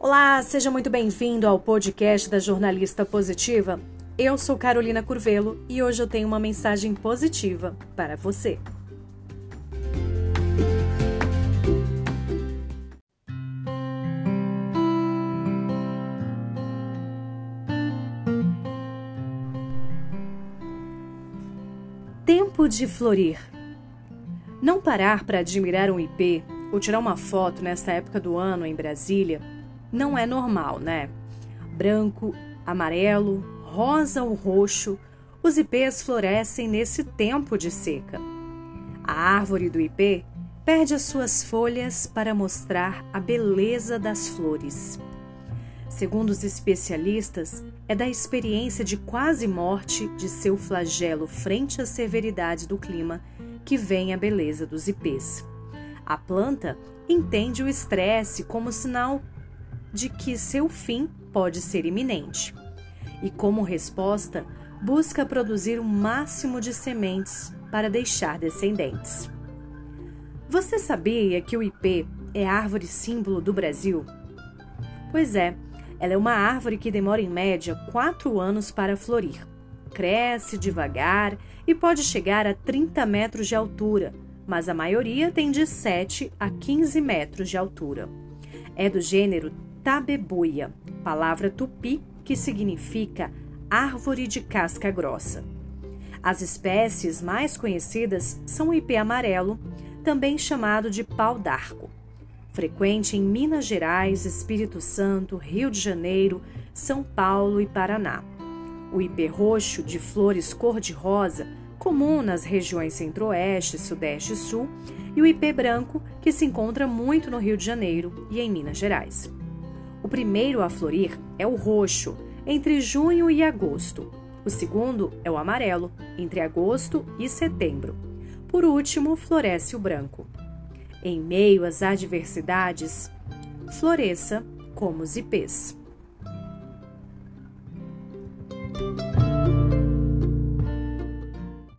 Olá, seja muito bem-vindo ao podcast da Jornalista Positiva. Eu sou Carolina Curvelo e hoje eu tenho uma mensagem positiva para você. Tempo de florir. Não parar para admirar um IP ou tirar uma foto nessa época do ano em Brasília não é normal, né? Branco, amarelo, rosa ou roxo, os ipês florescem nesse tempo de seca. A árvore do ipê perde as suas folhas para mostrar a beleza das flores. Segundo os especialistas, é da experiência de quase morte de seu flagelo frente às severidades do clima que vem a beleza dos ipês. A planta entende o estresse como sinal de que seu fim pode ser iminente. E, como resposta, busca produzir o máximo de sementes para deixar descendentes. Você sabia que o ipê é árvore símbolo do Brasil? Pois é, ela é uma árvore que demora em média quatro anos para florir. Cresce devagar e pode chegar a 30 metros de altura, mas a maioria tem de 7 a 15 metros de altura. É do gênero tabebuia, palavra tupi que significa árvore de casca grossa. As espécies mais conhecidas são o ipê amarelo, também chamado de pau d'arco, frequente em Minas Gerais, Espírito Santo, Rio de Janeiro, São Paulo e Paraná. O ipê roxo, de flores cor-de-rosa, comum nas regiões Centro-Oeste, Sudeste e Sul, e o ipê branco, que se encontra muito no Rio de Janeiro e em Minas Gerais. O primeiro a florir é o roxo, entre junho e agosto. O segundo é o amarelo, entre agosto e setembro. Por último, floresce o branco. Em meio às adversidades, floresça como os ipês.